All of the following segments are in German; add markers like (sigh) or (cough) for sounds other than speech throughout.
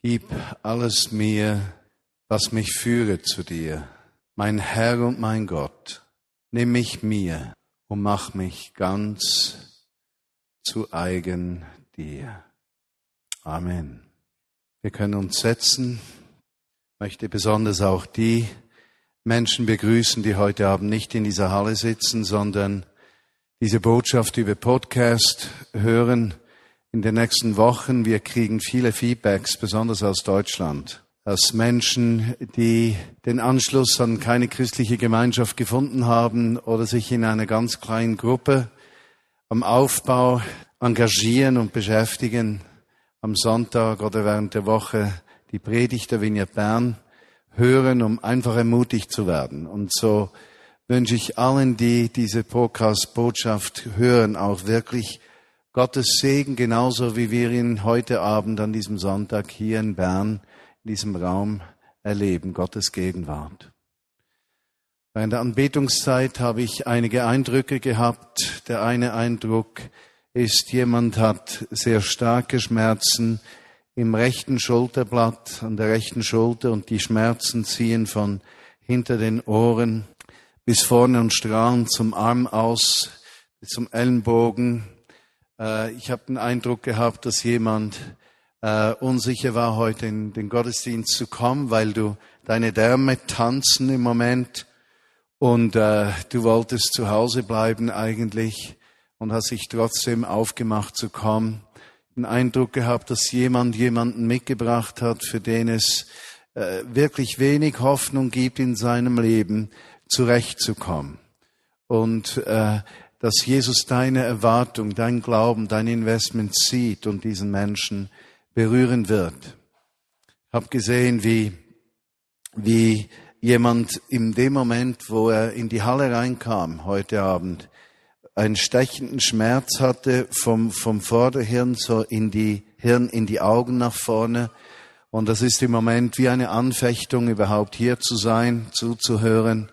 Gib alles mir, was mich führe zu dir, mein Herr und mein Gott. Nimm mich mir und mach mich ganz zu eigen dir. Amen. Wir können uns setzen. Ich möchte besonders auch die Menschen begrüßen, die heute Abend nicht in dieser Halle sitzen, sondern diese Botschaft über Podcast hören in den nächsten Wochen. Wir kriegen viele Feedbacks, besonders aus Deutschland, aus Menschen, die den Anschluss an keine christliche Gemeinschaft gefunden haben oder sich in einer ganz kleinen Gruppe am Aufbau engagieren und beschäftigen, am Sonntag oder während der Woche die Predigt der Vignette Bern hören, um einfach ermutigt zu werden. Und so wünsche ich allen, die diese Podcast-Botschaft hören, auch wirklich Gottes Segen, genauso wie wir ihn heute Abend an diesem Sonntag hier in Bern, in diesem Raum erleben, Gottes Gegenwart. Während der Anbetungszeit habe ich einige Eindrücke gehabt. Der eine Eindruck ist, jemand hat sehr starke Schmerzen im rechten Schulterblatt, an der rechten Schulter und die Schmerzen ziehen von hinter den Ohren bis vorne und strahlen zum Arm aus, bis zum Ellenbogen, äh, ich habe den Eindruck gehabt, dass jemand äh, unsicher war, heute in den Gottesdienst zu kommen, weil du deine Därme tanzen im Moment und äh, du wolltest zu Hause bleiben eigentlich und hast dich trotzdem aufgemacht zu kommen. Den Eindruck gehabt, dass jemand jemanden mitgebracht hat, für den es wirklich wenig Hoffnung gibt in seinem Leben, zurechtzukommen. Und äh, dass Jesus deine Erwartung, dein Glauben, dein Investment sieht und diesen Menschen berühren wird. Ich habe gesehen, wie, wie jemand in dem Moment, wo er in die Halle reinkam heute Abend, einen stechenden Schmerz hatte vom, vom Vorderhirn so in die Hirn, in die Augen nach vorne. Und das ist im Moment wie eine Anfechtung, überhaupt hier zu sein, zuzuhören.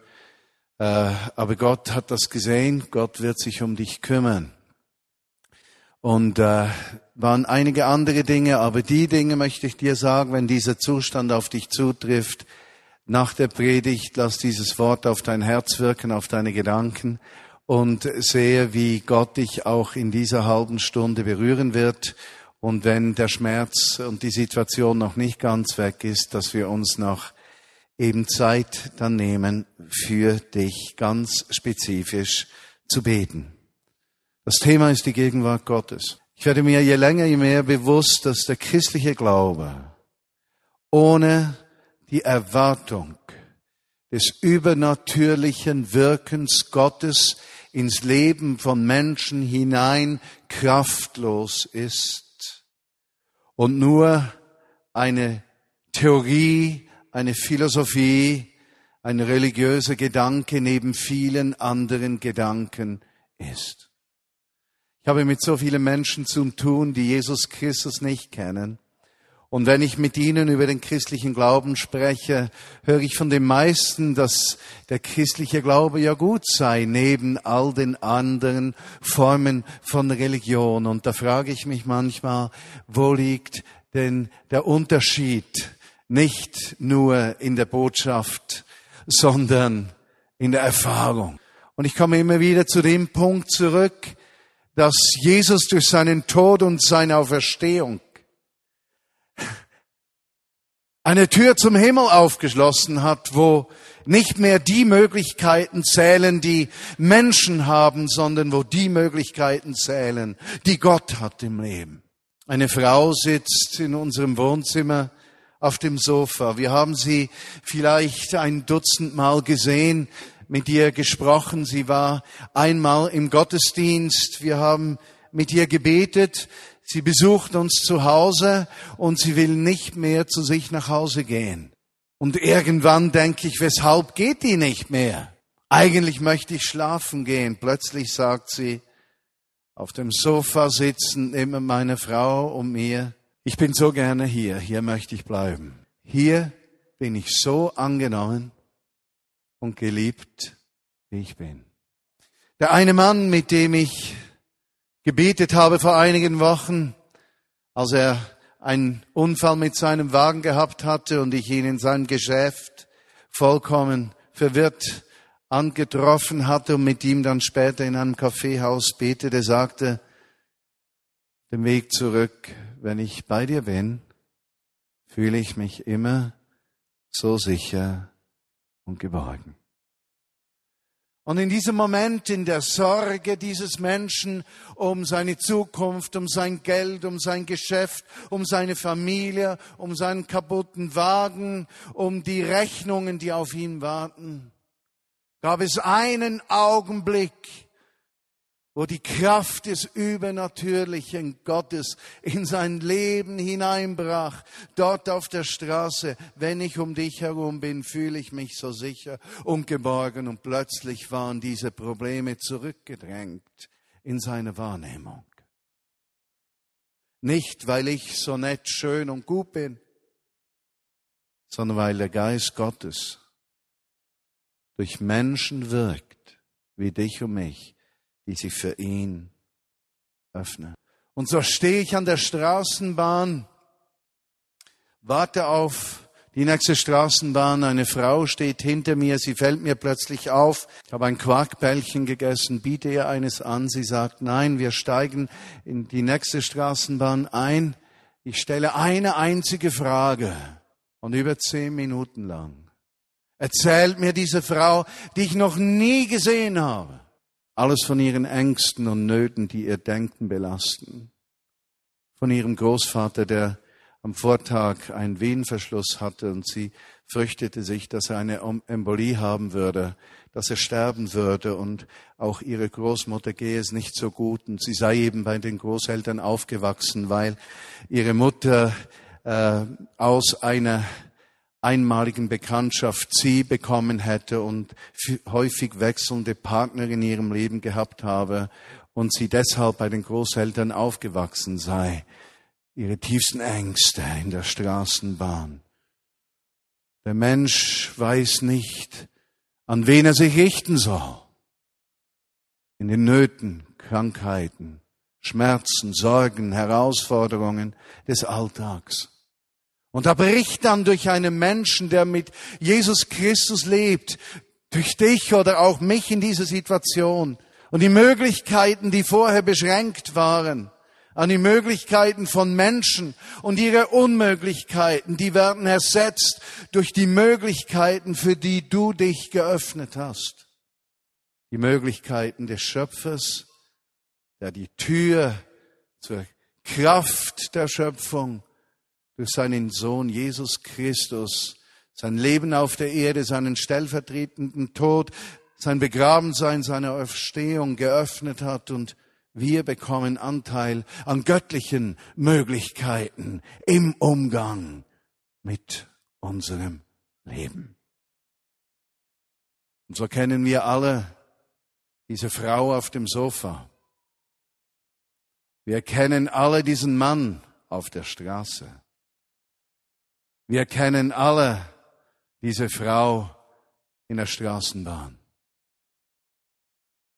Äh, aber Gott hat das gesehen, Gott wird sich um dich kümmern. Und äh, waren einige andere Dinge, aber die Dinge möchte ich dir sagen, wenn dieser Zustand auf dich zutrifft, nach der Predigt, lass dieses Wort auf dein Herz wirken, auf deine Gedanken und sehe, wie Gott dich auch in dieser halben Stunde berühren wird. Und wenn der Schmerz und die Situation noch nicht ganz weg ist, dass wir uns noch eben Zeit dann nehmen, für dich ganz spezifisch zu beten. Das Thema ist die Gegenwart Gottes. Ich werde mir je länger, je mehr bewusst, dass der christliche Glaube ohne die Erwartung des übernatürlichen Wirkens Gottes ins Leben von Menschen hinein kraftlos ist und nur eine Theorie eine Philosophie, ein religiöser Gedanke neben vielen anderen Gedanken ist. Ich habe mit so vielen Menschen zu tun, die Jesus Christus nicht kennen. Und wenn ich mit ihnen über den christlichen Glauben spreche, höre ich von den meisten, dass der christliche Glaube ja gut sei, neben all den anderen Formen von Religion. Und da frage ich mich manchmal, wo liegt denn der Unterschied nicht nur in der Botschaft, sondern in der Erfahrung. Und ich komme immer wieder zu dem Punkt zurück, dass Jesus durch seinen Tod und seine Auferstehung eine Tür zum Himmel aufgeschlossen hat, wo nicht mehr die Möglichkeiten zählen, die Menschen haben, sondern wo die Möglichkeiten zählen, die Gott hat im Leben. Eine Frau sitzt in unserem Wohnzimmer auf dem Sofa. Wir haben sie vielleicht ein Dutzend Mal gesehen, mit ihr gesprochen. Sie war einmal im Gottesdienst. Wir haben mit ihr gebetet. Sie besucht uns zu Hause und sie will nicht mehr zu sich nach Hause gehen. Und irgendwann denke ich, weshalb geht die nicht mehr? Eigentlich möchte ich schlafen gehen. Plötzlich sagt sie, auf dem Sofa sitzen immer meine Frau und mir, ich bin so gerne hier, hier möchte ich bleiben. Hier bin ich so angenommen und geliebt, wie ich bin. Der eine Mann, mit dem ich gebetet habe vor einigen Wochen, als er einen Unfall mit seinem Wagen gehabt hatte und ich ihn in seinem Geschäft vollkommen verwirrt angetroffen hatte und mit ihm dann später in einem Kaffeehaus betete, sagte, den Weg zurück, wenn ich bei dir bin, fühle ich mich immer so sicher und geborgen. Und in diesem Moment, in der Sorge dieses Menschen um seine Zukunft, um sein Geld, um sein Geschäft, um seine Familie, um seinen kaputten Wagen, um die Rechnungen, die auf ihn warten, gab es einen Augenblick, wo die Kraft des Übernatürlichen Gottes in sein Leben hineinbrach. Dort auf der Straße, wenn ich um dich herum bin, fühle ich mich so sicher und geborgen und plötzlich waren diese Probleme zurückgedrängt in seine Wahrnehmung. Nicht, weil ich so nett, schön und gut bin, sondern weil der Geist Gottes durch Menschen wirkt, wie dich und mich, die sich für ihn öffnen. Und so stehe ich an der Straßenbahn, warte auf die nächste Straßenbahn, eine Frau steht hinter mir, sie fällt mir plötzlich auf, ich habe ein Quarkbällchen gegessen, biete ihr eines an, sie sagt, nein, wir steigen in die nächste Straßenbahn ein, ich stelle eine einzige Frage und über zehn Minuten lang erzählt mir diese Frau, die ich noch nie gesehen habe, alles von ihren Ängsten und Nöten, die ihr Denken belasten. Von ihrem Großvater, der am Vortag einen Venenverschluss hatte und sie fürchtete sich, dass er eine Embolie haben würde, dass er sterben würde und auch ihre Großmutter gehe es nicht so gut und sie sei eben bei den Großeltern aufgewachsen, weil ihre Mutter äh, aus einer einmaligen Bekanntschaft sie bekommen hätte und häufig wechselnde Partner in ihrem Leben gehabt habe und sie deshalb bei den Großeltern aufgewachsen sei. Ihre tiefsten Ängste in der Straßenbahn. Der Mensch weiß nicht, an wen er sich richten soll. In den Nöten, Krankheiten, Schmerzen, Sorgen, Herausforderungen des Alltags. Und da bricht dann durch einen Menschen, der mit Jesus Christus lebt, durch dich oder auch mich in dieser Situation und die Möglichkeiten, die vorher beschränkt waren, an die Möglichkeiten von Menschen und ihre Unmöglichkeiten, die werden ersetzt durch die Möglichkeiten, für die du dich geöffnet hast. Die Möglichkeiten des Schöpfers, der die Tür zur Kraft der Schöpfung durch seinen Sohn Jesus Christus, sein Leben auf der Erde, seinen stellvertretenden Tod, sein Begrabensein, seine Auferstehung geöffnet hat und wir bekommen Anteil an göttlichen Möglichkeiten im Umgang mit unserem Leben. Und so kennen wir alle diese Frau auf dem Sofa. Wir kennen alle diesen Mann auf der Straße. Wir kennen alle diese Frau in der Straßenbahn.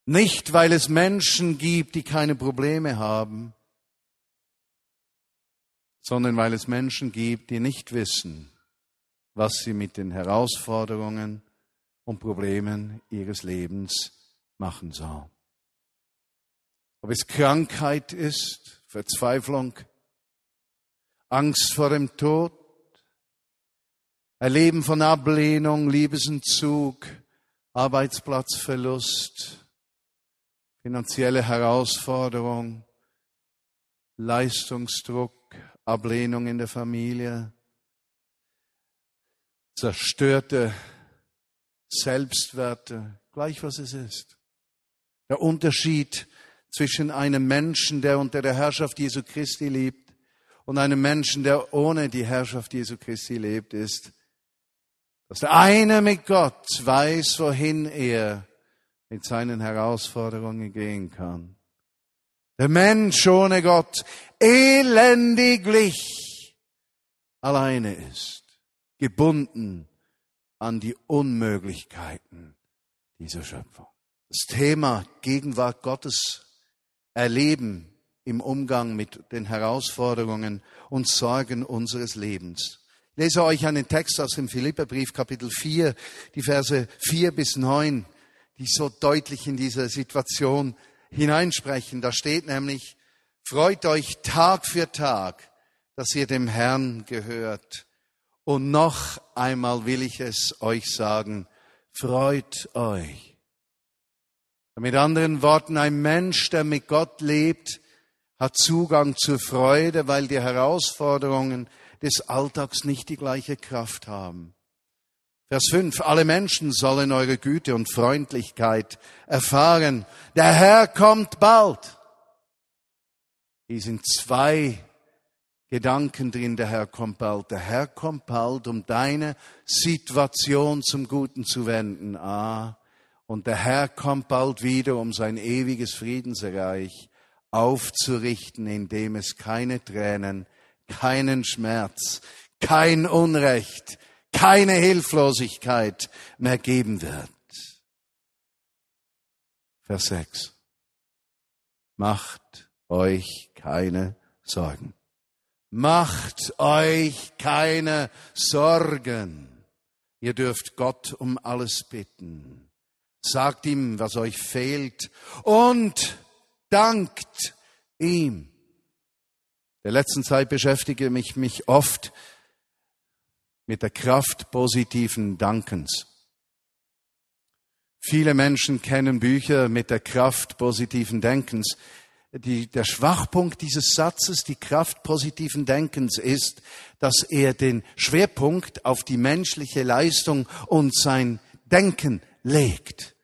Nicht, weil es Menschen gibt, die keine Probleme haben, sondern weil es Menschen gibt, die nicht wissen, was sie mit den Herausforderungen und Problemen ihres Lebens machen soll. Ob es Krankheit ist, Verzweiflung, Angst vor dem Tod, Erleben von Ablehnung, Liebesentzug, Arbeitsplatzverlust, finanzielle Herausforderung, Leistungsdruck, Ablehnung in der Familie, zerstörte Selbstwerte, gleich was es ist. Der Unterschied zwischen einem Menschen, der unter der Herrschaft Jesu Christi lebt, und einem Menschen, der ohne die Herrschaft Jesu Christi lebt, ist, dass der eine mit Gott weiß, wohin er mit seinen Herausforderungen gehen kann. Der Mensch ohne Gott elendiglich alleine ist, gebunden an die Unmöglichkeiten dieser Schöpfung. Das Thema Gegenwart Gottes erleben im Umgang mit den Herausforderungen und Sorgen unseres Lebens. Lese euch einen Text aus dem Philipperbrief Kapitel 4, die Verse 4 bis 9, die so deutlich in diese Situation hineinsprechen. Da steht nämlich, freut euch Tag für Tag, dass ihr dem Herrn gehört. Und noch einmal will ich es euch sagen, freut euch. Mit anderen Worten, ein Mensch, der mit Gott lebt, hat Zugang zur Freude, weil die Herausforderungen des Alltags nicht die gleiche Kraft haben. Vers 5. Alle Menschen sollen eure Güte und Freundlichkeit erfahren. Der Herr kommt bald. Hier sind zwei Gedanken drin, der Herr kommt bald. Der Herr kommt bald, um deine Situation zum Guten zu wenden. Ah, und der Herr kommt bald wieder, um sein ewiges Friedensreich aufzurichten, indem es keine Tränen, keinen Schmerz, kein Unrecht, keine Hilflosigkeit mehr geben wird. Vers 6. Macht euch keine Sorgen. Macht euch keine Sorgen. Ihr dürft Gott um alles bitten. Sagt ihm, was euch fehlt und dankt ihm. Der letzten Zeit beschäftige ich mich oft mit der Kraft positiven Dankens. Viele Menschen kennen Bücher mit der Kraft positiven Denkens. Die, der Schwachpunkt dieses Satzes, die Kraft positiven Denkens, ist, dass er den Schwerpunkt auf die menschliche Leistung und sein Denken legt.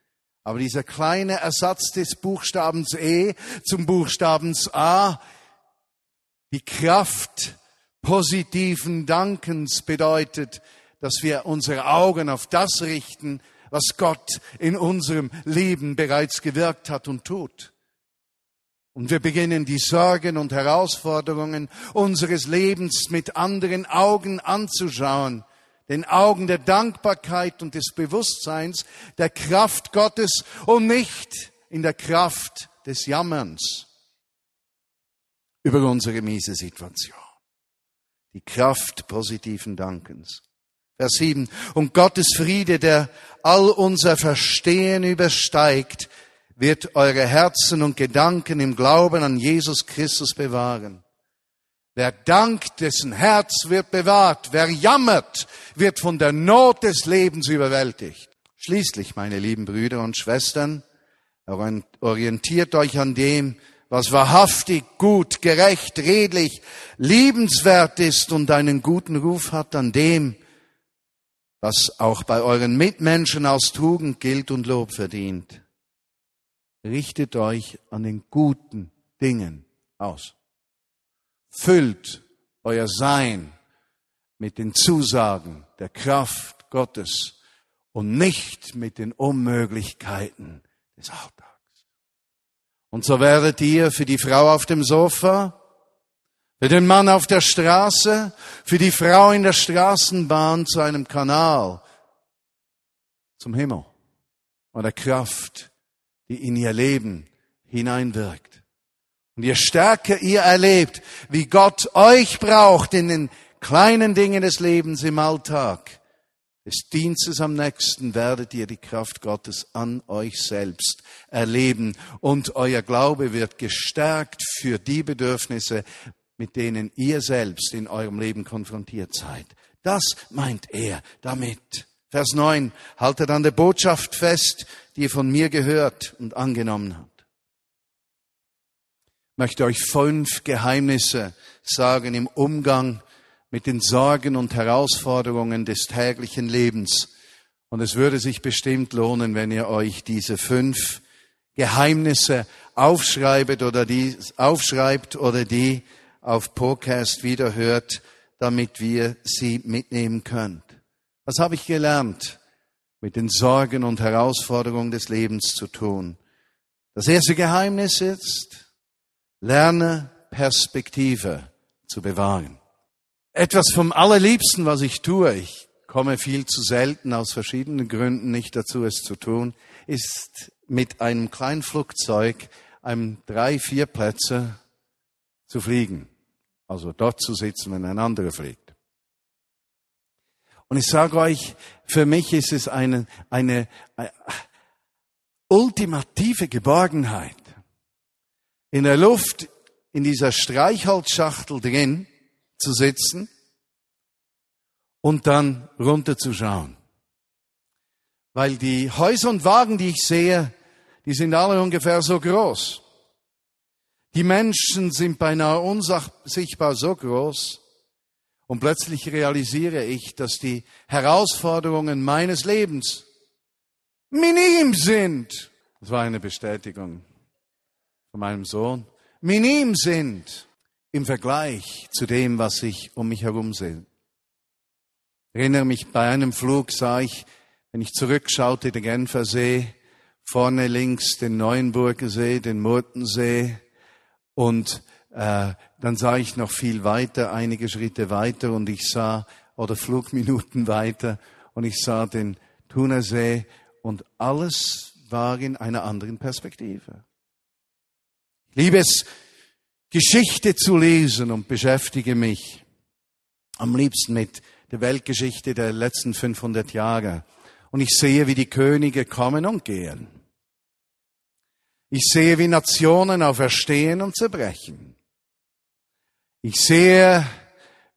Aber dieser kleine Ersatz des Buchstabens E zum Buchstabens A, die Kraft positiven Dankens bedeutet, dass wir unsere Augen auf das richten, was Gott in unserem Leben bereits gewirkt hat und tut. Und wir beginnen die Sorgen und Herausforderungen unseres Lebens mit anderen Augen anzuschauen den Augen der Dankbarkeit und des Bewusstseins der Kraft Gottes und nicht in der Kraft des Jammerns über unsere miese Situation. Die Kraft positiven Dankens. Vers 7. Und Gottes Friede, der all unser Verstehen übersteigt, wird eure Herzen und Gedanken im Glauben an Jesus Christus bewahren. Wer dankt, dessen Herz wird bewahrt. Wer jammert, wird von der Not des Lebens überwältigt. Schließlich, meine lieben Brüder und Schwestern, orientiert euch an dem, was wahrhaftig, gut, gerecht, redlich, liebenswert ist und einen guten Ruf hat, an dem, was auch bei euren Mitmenschen aus Tugend gilt und Lob verdient. Richtet euch an den guten Dingen aus. Füllt euer Sein mit den Zusagen der Kraft Gottes und nicht mit den Unmöglichkeiten des Alltags. Und so werdet ihr für die Frau auf dem Sofa, für den Mann auf der Straße, für die Frau in der Straßenbahn zu einem Kanal zum Himmel und der Kraft, die in ihr Leben hineinwirkt. Und je stärker ihr erlebt, wie Gott euch braucht in den kleinen Dingen des Lebens im Alltag, des Dienstes am nächsten, werdet ihr die Kraft Gottes an euch selbst erleben und euer Glaube wird gestärkt für die Bedürfnisse, mit denen ihr selbst in eurem Leben konfrontiert seid. Das meint er damit. Vers 9, haltet an der Botschaft fest, die ihr von mir gehört und angenommen habt möchte euch fünf Geheimnisse sagen im Umgang mit den Sorgen und Herausforderungen des täglichen Lebens. Und es würde sich bestimmt lohnen, wenn ihr euch diese fünf Geheimnisse aufschreibt oder die, aufschreibt oder die auf Podcast wiederhört, damit wir sie mitnehmen könnt. Was habe ich gelernt, mit den Sorgen und Herausforderungen des Lebens zu tun? Das erste Geheimnis ist, Lerne Perspektive zu bewahren. Etwas vom allerliebsten, was ich tue, ich komme viel zu selten aus verschiedenen Gründen nicht dazu, es zu tun, ist mit einem kleinen Flugzeug, einem drei, vier Plätze, zu fliegen. Also dort zu sitzen, wenn ein anderer fliegt. Und ich sage euch, für mich ist es eine, eine, eine ultimative Geborgenheit, in der Luft in dieser Streichholzschachtel drin zu sitzen und dann runterzuschauen. Weil die Häuser und Wagen, die ich sehe, die sind alle ungefähr so groß. Die Menschen sind beinahe unsichtbar so groß. Und plötzlich realisiere ich, dass die Herausforderungen meines Lebens minim sind. Das war eine Bestätigung von meinem Sohn. Minim sind im Vergleich zu dem, was ich um mich herum sehe. Ich erinnere mich, bei einem Flug sah ich, wenn ich zurückschaute, den Genfer See, vorne links den Neuenburger See, den Murtensee und äh, dann sah ich noch viel weiter, einige Schritte weiter und ich sah, oder Flugminuten (laughs) weiter und ich sah den Thunersee und alles war in einer anderen Perspektive. Ich liebe es, Geschichte zu lesen und beschäftige mich am liebsten mit der Weltgeschichte der letzten 500 Jahre. Und ich sehe, wie die Könige kommen und gehen. Ich sehe, wie Nationen auferstehen und zerbrechen. Ich sehe,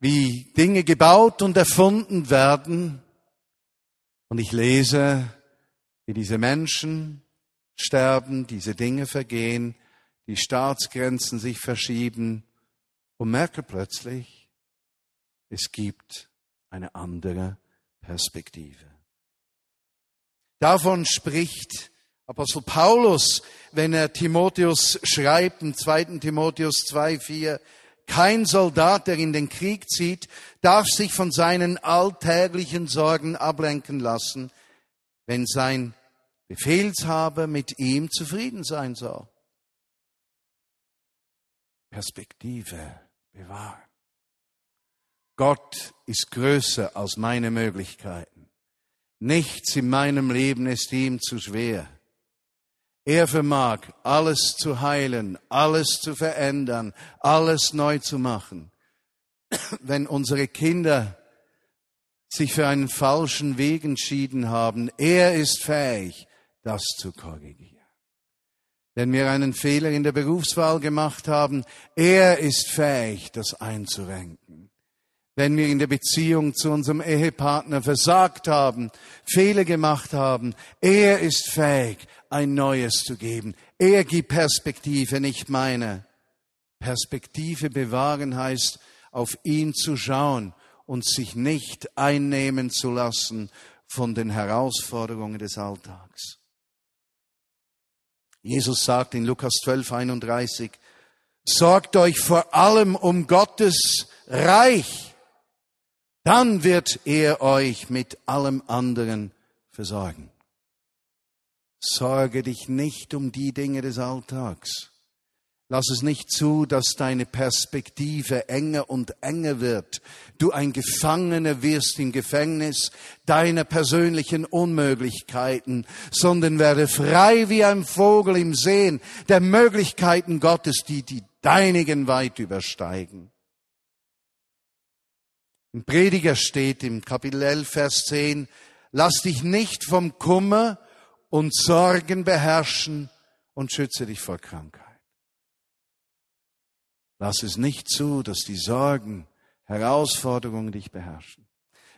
wie Dinge gebaut und erfunden werden. Und ich lese, wie diese Menschen sterben, diese Dinge vergehen, die Staatsgrenzen sich verschieben und merke plötzlich, es gibt eine andere Perspektive. Davon spricht Apostel Paulus, wenn er Timotheus schreibt, im 2. Timotheus 2, 4, kein Soldat, der in den Krieg zieht, darf sich von seinen alltäglichen Sorgen ablenken lassen, wenn sein Befehlshaber mit ihm zufrieden sein soll. Perspektive bewahren. Gott ist größer als meine Möglichkeiten. Nichts in meinem Leben ist ihm zu schwer. Er vermag alles zu heilen, alles zu verändern, alles neu zu machen. (clears throat) Wenn unsere Kinder sich für einen falschen Weg entschieden haben, er ist fähig, das zu korrigieren wenn wir einen Fehler in der Berufswahl gemacht haben, er ist fähig, das einzurenken. Wenn wir in der Beziehung zu unserem Ehepartner versagt haben, Fehler gemacht haben, er ist fähig, ein neues zu geben. Er gibt Perspektive, nicht meine. Perspektive bewahren heißt, auf ihn zu schauen und sich nicht einnehmen zu lassen von den Herausforderungen des Alltags. Jesus sagt in Lukas 12, 31, sorgt euch vor allem um Gottes Reich, dann wird er euch mit allem anderen versorgen. Sorge dich nicht um die Dinge des Alltags. Lass es nicht zu, dass deine Perspektive enger und enger wird. Du ein Gefangener wirst im Gefängnis deiner persönlichen Unmöglichkeiten, sondern werde frei wie ein Vogel im Sehen der Möglichkeiten Gottes, die die deinigen weit übersteigen. Im Prediger steht im Kapitel 11, Vers 10, lass dich nicht vom Kummer und Sorgen beherrschen und schütze dich vor Krankheit. Lass es nicht zu, dass die Sorgen, Herausforderungen dich beherrschen.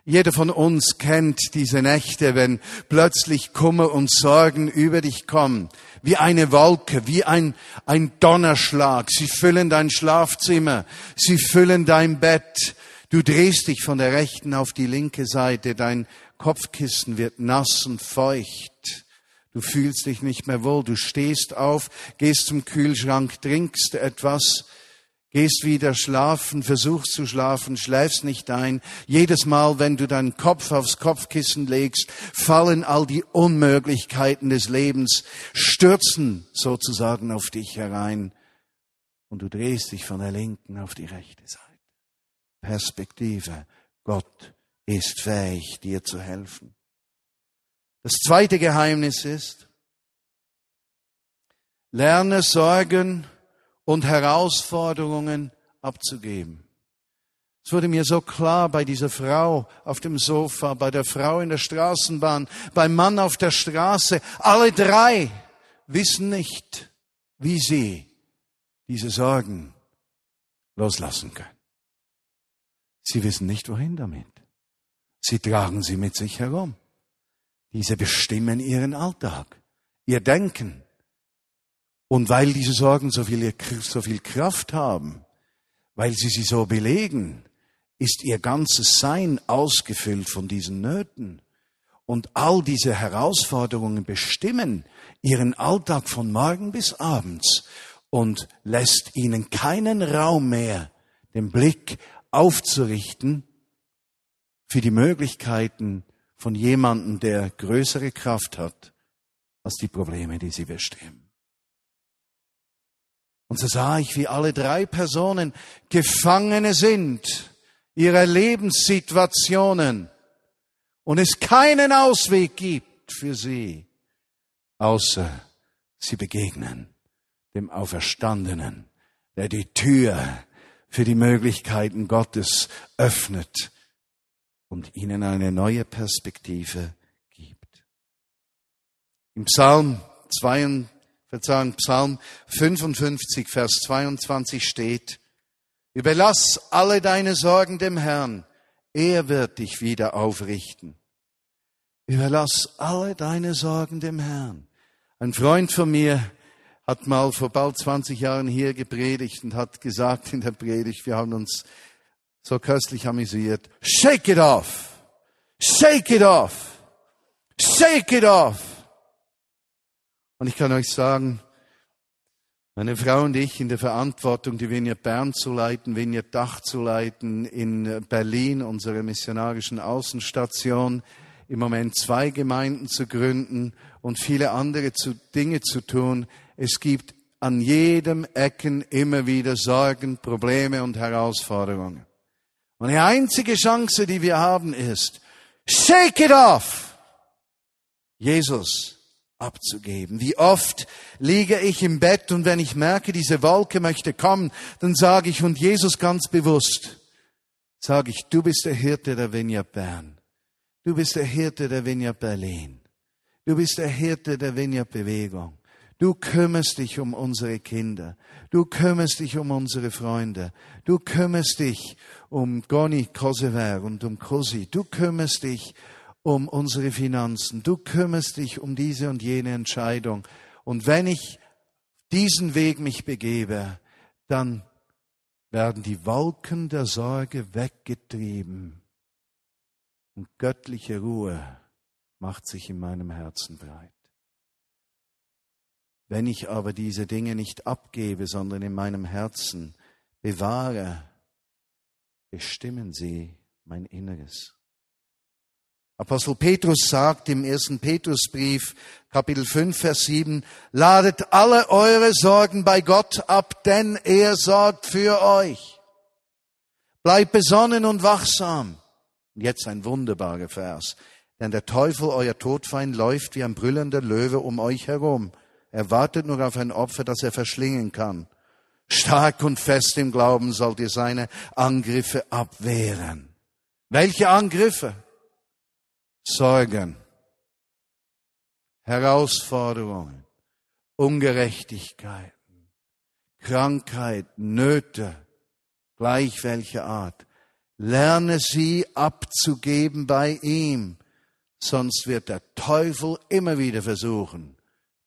Jeder von uns kennt diese Nächte, wenn plötzlich Kummer und Sorgen über dich kommen, wie eine Wolke, wie ein, ein Donnerschlag. Sie füllen dein Schlafzimmer, sie füllen dein Bett. Du drehst dich von der rechten auf die linke Seite, dein Kopfkissen wird nass und feucht. Du fühlst dich nicht mehr wohl, du stehst auf, gehst zum Kühlschrank, trinkst etwas, Gehst wieder schlafen, versuchst zu schlafen, schläfst nicht ein. Jedes Mal, wenn du deinen Kopf aufs Kopfkissen legst, fallen all die Unmöglichkeiten des Lebens, stürzen sozusagen auf dich herein. Und du drehst dich von der linken auf die rechte Seite. Perspektive. Gott ist fähig, dir zu helfen. Das zweite Geheimnis ist, lerne Sorgen und Herausforderungen abzugeben. Es wurde mir so klar bei dieser Frau auf dem Sofa, bei der Frau in der Straßenbahn, beim Mann auf der Straße. Alle drei wissen nicht, wie sie diese Sorgen loslassen können. Sie wissen nicht, wohin damit. Sie tragen sie mit sich herum. Diese bestimmen ihren Alltag, ihr Denken. Und weil diese Sorgen so viel, so viel Kraft haben, weil sie sie so belegen, ist ihr ganzes Sein ausgefüllt von diesen Nöten. Und all diese Herausforderungen bestimmen ihren Alltag von morgen bis abends und lässt ihnen keinen Raum mehr, den Blick aufzurichten für die Möglichkeiten von jemandem, der größere Kraft hat als die Probleme, die sie bestimmen. Und so sah ich, wie alle drei Personen Gefangene sind ihrer Lebenssituationen und es keinen Ausweg gibt für sie, außer sie begegnen dem Auferstandenen, der die Tür für die Möglichkeiten Gottes öffnet und ihnen eine neue Perspektive gibt. Im Psalm 2, Verzeihung, Psalm 55, Vers 22 steht, Überlass alle deine Sorgen dem Herrn, er wird dich wieder aufrichten. Überlass alle deine Sorgen dem Herrn. Ein Freund von mir hat mal vor bald 20 Jahren hier gepredigt und hat gesagt in der Predigt, wir haben uns so köstlich amüsiert, shake it off, shake it off, shake it off. Und ich kann euch sagen, meine Frau und ich in der Verantwortung, die Vineyard Bern zu leiten, Vineyard Dach zu leiten, in Berlin, unsere missionarischen Außenstation, im Moment zwei Gemeinden zu gründen und viele andere Dinge zu tun. Es gibt an jedem Ecken immer wieder Sorgen, Probleme und Herausforderungen. Und die einzige Chance, die wir haben, ist, shake it off! Jesus abzugeben. Wie oft liege ich im Bett und wenn ich merke, diese Wolke möchte kommen, dann sage ich und Jesus ganz bewusst, sage ich, du bist der Hirte der Vineyard Bern. Du bist der Hirte der Vineyard Berlin. Du bist der Hirte der Vineyard Bewegung. Du kümmerst dich um unsere Kinder. Du kümmerst dich um unsere Freunde. Du kümmerst dich um Goni Kosever und um Kosi. Du kümmerst dich um unsere Finanzen. Du kümmerst dich um diese und jene Entscheidung. Und wenn ich diesen Weg mich begebe, dann werden die Wolken der Sorge weggetrieben und göttliche Ruhe macht sich in meinem Herzen breit. Wenn ich aber diese Dinge nicht abgebe, sondern in meinem Herzen bewahre, bestimmen sie mein Inneres. Apostel Petrus sagt im ersten Petrusbrief, Kapitel 5, Vers 7, ladet alle eure Sorgen bei Gott ab, denn er sorgt für euch. Bleibt besonnen und wachsam. Und jetzt ein wunderbarer Vers. Denn der Teufel, euer Todfeind, läuft wie ein brüllender Löwe um euch herum er wartet nur auf ein Opfer, das er verschlingen kann. Stark und fest im Glauben sollt ihr seine Angriffe abwehren. Welche Angriffe? Sorgen, Herausforderungen, Ungerechtigkeiten, Krankheiten, Nöte, gleich welcher Art. Lerne sie abzugeben bei ihm, sonst wird der Teufel immer wieder versuchen,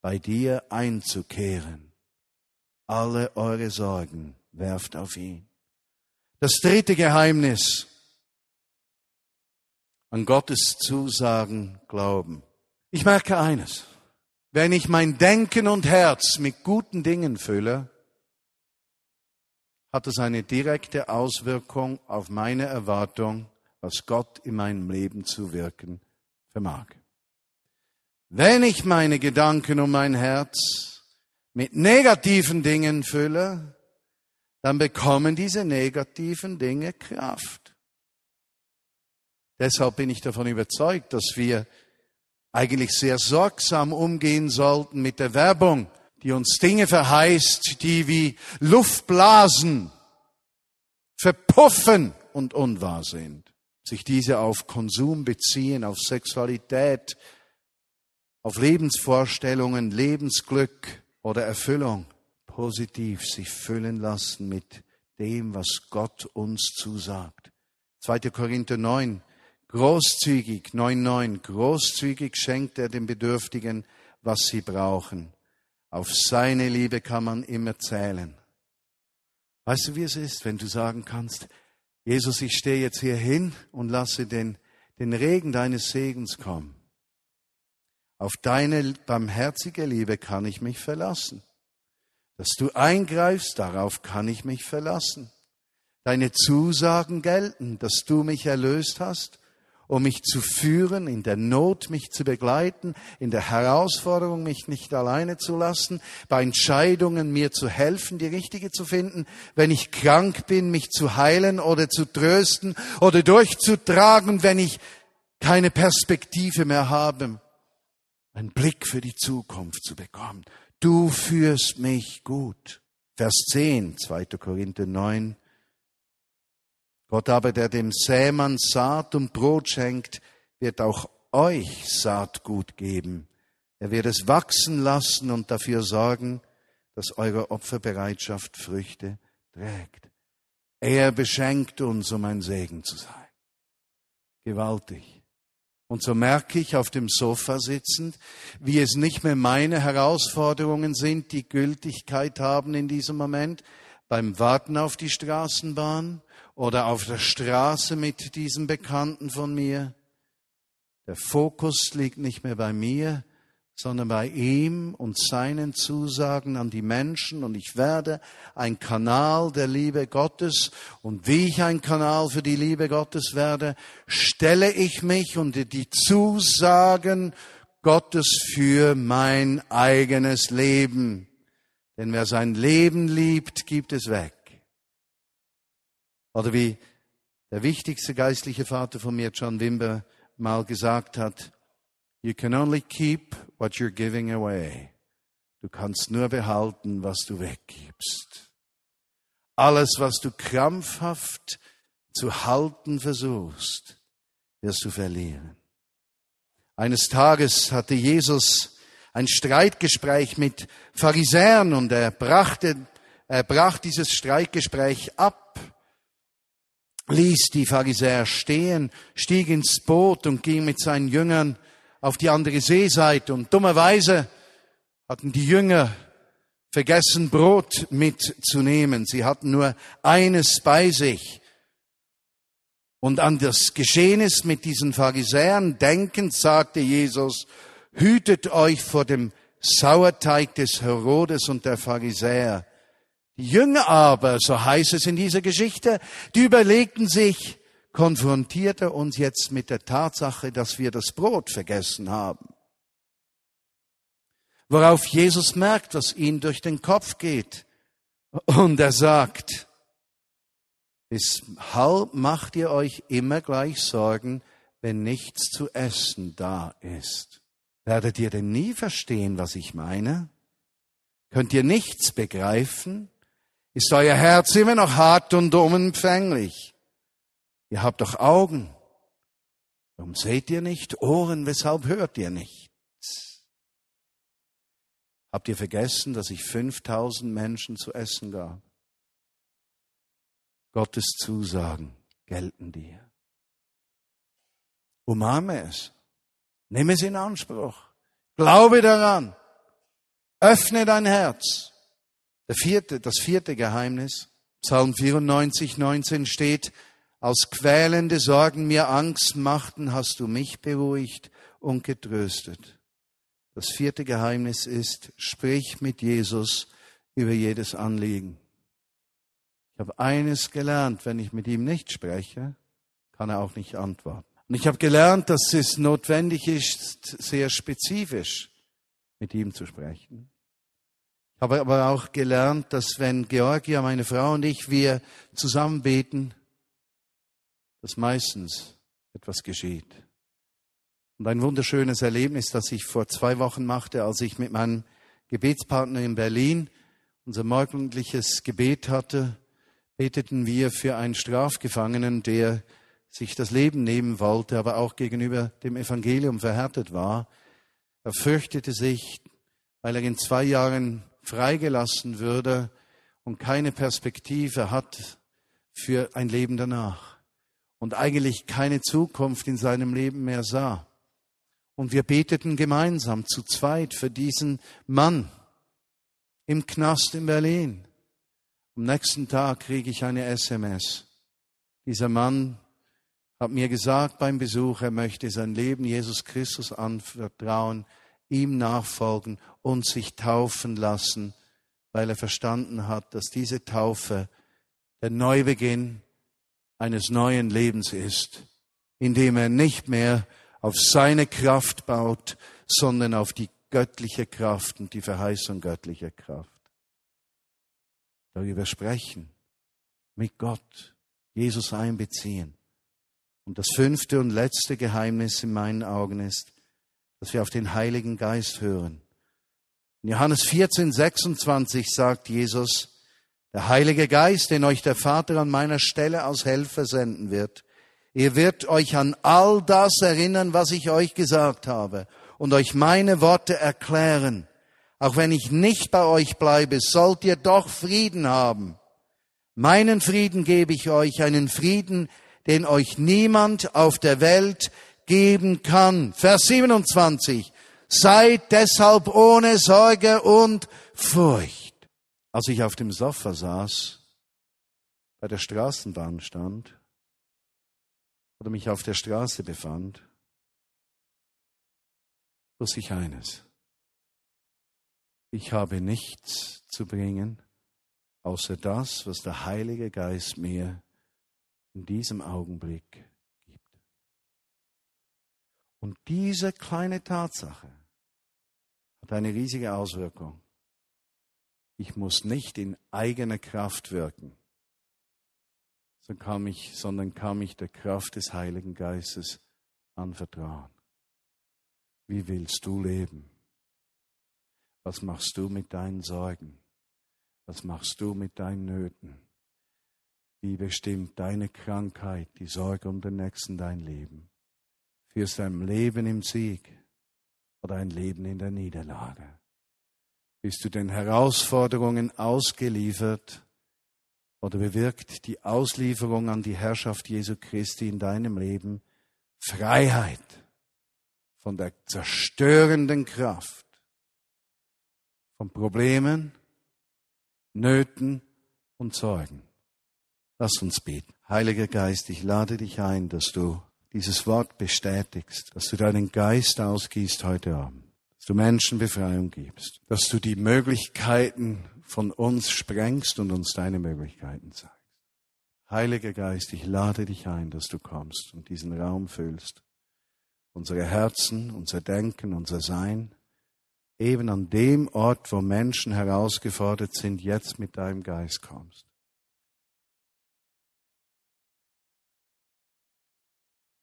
bei dir einzukehren. Alle eure Sorgen werft auf ihn. Das dritte Geheimnis. An Gottes Zusagen glauben. Ich merke eines. Wenn ich mein Denken und Herz mit guten Dingen fülle, hat es eine direkte Auswirkung auf meine Erwartung, was Gott in meinem Leben zu wirken vermag. Wenn ich meine Gedanken und mein Herz mit negativen Dingen fülle, dann bekommen diese negativen Dinge Kraft. Deshalb bin ich davon überzeugt, dass wir eigentlich sehr sorgsam umgehen sollten mit der Werbung, die uns Dinge verheißt, die wie Luftblasen verpuffen und unwahr sind. Sich diese auf Konsum beziehen, auf Sexualität, auf Lebensvorstellungen, Lebensglück oder Erfüllung. Positiv sich füllen lassen mit dem, was Gott uns zusagt. 2. Korinther 9, großzügig, 9,9, großzügig schenkt er den Bedürftigen, was sie brauchen. Auf seine Liebe kann man immer zählen. Weißt du, wie es ist, wenn du sagen kannst, Jesus, ich stehe jetzt hier hin und lasse den, den Regen deines Segens kommen. Auf deine barmherzige Liebe kann ich mich verlassen. Dass du eingreifst, darauf kann ich mich verlassen. Deine Zusagen gelten, dass du mich erlöst hast, um mich zu führen, in der Not mich zu begleiten, in der Herausforderung mich nicht alleine zu lassen, bei Entscheidungen mir zu helfen, die richtige zu finden, wenn ich krank bin, mich zu heilen oder zu trösten oder durchzutragen, wenn ich keine Perspektive mehr habe, einen Blick für die Zukunft zu bekommen. Du führst mich gut. Vers 10, 2. Korinther 9. Gott aber, der dem Sämann Saat und Brot schenkt, wird auch euch Saatgut geben. Er wird es wachsen lassen und dafür sorgen, dass eure Opferbereitschaft Früchte trägt. Er beschenkt uns, um ein Segen zu sein. Gewaltig. Und so merke ich auf dem Sofa sitzend, wie es nicht mehr meine Herausforderungen sind, die Gültigkeit haben in diesem Moment, beim Warten auf die Straßenbahn oder auf der Straße mit diesem Bekannten von mir. Der Fokus liegt nicht mehr bei mir, sondern bei ihm und seinen Zusagen an die Menschen und ich werde ein Kanal der Liebe Gottes und wie ich ein Kanal für die Liebe Gottes werde, stelle ich mich unter die Zusagen Gottes für mein eigenes Leben. Denn wer sein Leben liebt, gibt es weg. Oder wie der wichtigste geistliche Vater von mir, John Wimber, mal gesagt hat, You can only keep what you're giving away. Du kannst nur behalten, was du weggibst. Alles, was du krampfhaft zu halten versuchst, wirst du verlieren. Eines Tages hatte Jesus ein Streitgespräch mit Pharisäern und er brachte, er brach dieses Streitgespräch ab, ließ die Pharisäer stehen, stieg ins Boot und ging mit seinen Jüngern auf die andere Seeseite. Und dummerweise hatten die Jünger vergessen, Brot mitzunehmen. Sie hatten nur eines bei sich. Und an das Geschehnis mit diesen Pharisäern denkend sagte Jesus, hütet euch vor dem Sauerteig des Herodes und der Pharisäer. Jünger aber, so heißt es in dieser Geschichte, die überlegten sich, konfrontiert er uns jetzt mit der Tatsache, dass wir das Brot vergessen haben. Worauf Jesus merkt, was ihm durch den Kopf geht. Und er sagt, weshalb macht ihr euch immer gleich Sorgen, wenn nichts zu essen da ist? Werdet ihr denn nie verstehen, was ich meine? Könnt ihr nichts begreifen? Ist euer Herz immer noch hart und unempfänglich? Ihr habt doch Augen. Warum seht ihr nicht? Ohren, weshalb hört ihr nichts? Habt ihr vergessen, dass ich 5000 Menschen zu essen gab? Gottes Zusagen gelten dir. Umarme es. Nimm es in Anspruch. Glaube daran. Öffne dein Herz. Vierte, das vierte Geheimnis. Psalm 94, 19 steht, als quälende Sorgen mir Angst machten, hast du mich beruhigt und getröstet. Das vierte Geheimnis ist, sprich mit Jesus über jedes Anliegen. Ich habe eines gelernt, wenn ich mit ihm nicht spreche, kann er auch nicht antworten. Und ich habe gelernt, dass es notwendig ist, sehr spezifisch mit ihm zu sprechen. Habe aber auch gelernt, dass wenn Georgia, meine Frau und ich, wir zusammen beten, dass meistens etwas geschieht. Und ein wunderschönes Erlebnis, das ich vor zwei Wochen machte, als ich mit meinem Gebetspartner in Berlin unser morgendliches Gebet hatte, beteten wir für einen Strafgefangenen, der sich das Leben nehmen wollte, aber auch gegenüber dem Evangelium verhärtet war. Er fürchtete sich, weil er in zwei Jahren freigelassen würde und keine Perspektive hat für ein Leben danach und eigentlich keine Zukunft in seinem Leben mehr sah. Und wir beteten gemeinsam zu zweit für diesen Mann im Knast in Berlin. Am nächsten Tag kriege ich eine SMS. Dieser Mann hat mir gesagt beim Besuch, er möchte sein Leben Jesus Christus anvertrauen, ihm nachfolgen und sich taufen lassen, weil er verstanden hat, dass diese Taufe der Neubeginn eines neuen Lebens ist, in dem er nicht mehr auf seine Kraft baut, sondern auf die göttliche Kraft und die Verheißung göttlicher Kraft. Darüber sprechen, mit Gott, Jesus einbeziehen. Und das fünfte und letzte Geheimnis in meinen Augen ist, dass wir auf den Heiligen Geist hören. In Johannes 14, 26 sagt Jesus, der Heilige Geist, den euch der Vater an meiner Stelle als Helfer senden wird, ihr wird euch an all das erinnern, was ich euch gesagt habe und euch meine Worte erklären. Auch wenn ich nicht bei euch bleibe, sollt ihr doch Frieden haben. Meinen Frieden gebe ich euch, einen Frieden, den euch niemand auf der Welt geben kann. Vers 27. Seid deshalb ohne Sorge und Furcht. Als ich auf dem Sofa saß, bei der Straßenbahn stand oder mich auf der Straße befand, wusste ich eines. Ich habe nichts zu bringen, außer das, was der Heilige Geist mir in diesem Augenblick. Und diese kleine Tatsache hat eine riesige Auswirkung. Ich muss nicht in eigener Kraft wirken, sondern kann mich, sondern kann mich der Kraft des Heiligen Geistes anvertrauen. Wie willst du leben? Was machst du mit deinen Sorgen? Was machst du mit deinen Nöten? Wie bestimmt deine Krankheit, die Sorge um den Nächsten dein Leben? Führst du ein Leben im Sieg? oder ein Leben in der Niederlage? Bist du den Herausforderungen ausgeliefert oder bewirkt die Auslieferung an die Herrschaft Jesu Christi in deinem Leben Freiheit von der zerstörenden Kraft, von Problemen, Nöten und Sorgen? Lass uns beten. Heiliger Geist, ich lade dich ein, dass du dieses Wort bestätigst, dass du deinen Geist ausgießt heute Abend, dass du Menschen Befreiung gibst, dass du die Möglichkeiten von uns sprengst und uns deine Möglichkeiten zeigst. Heiliger Geist, ich lade dich ein, dass du kommst und diesen Raum füllst. Unsere Herzen, unser Denken, unser Sein, eben an dem Ort, wo Menschen herausgefordert sind, jetzt mit deinem Geist kommst.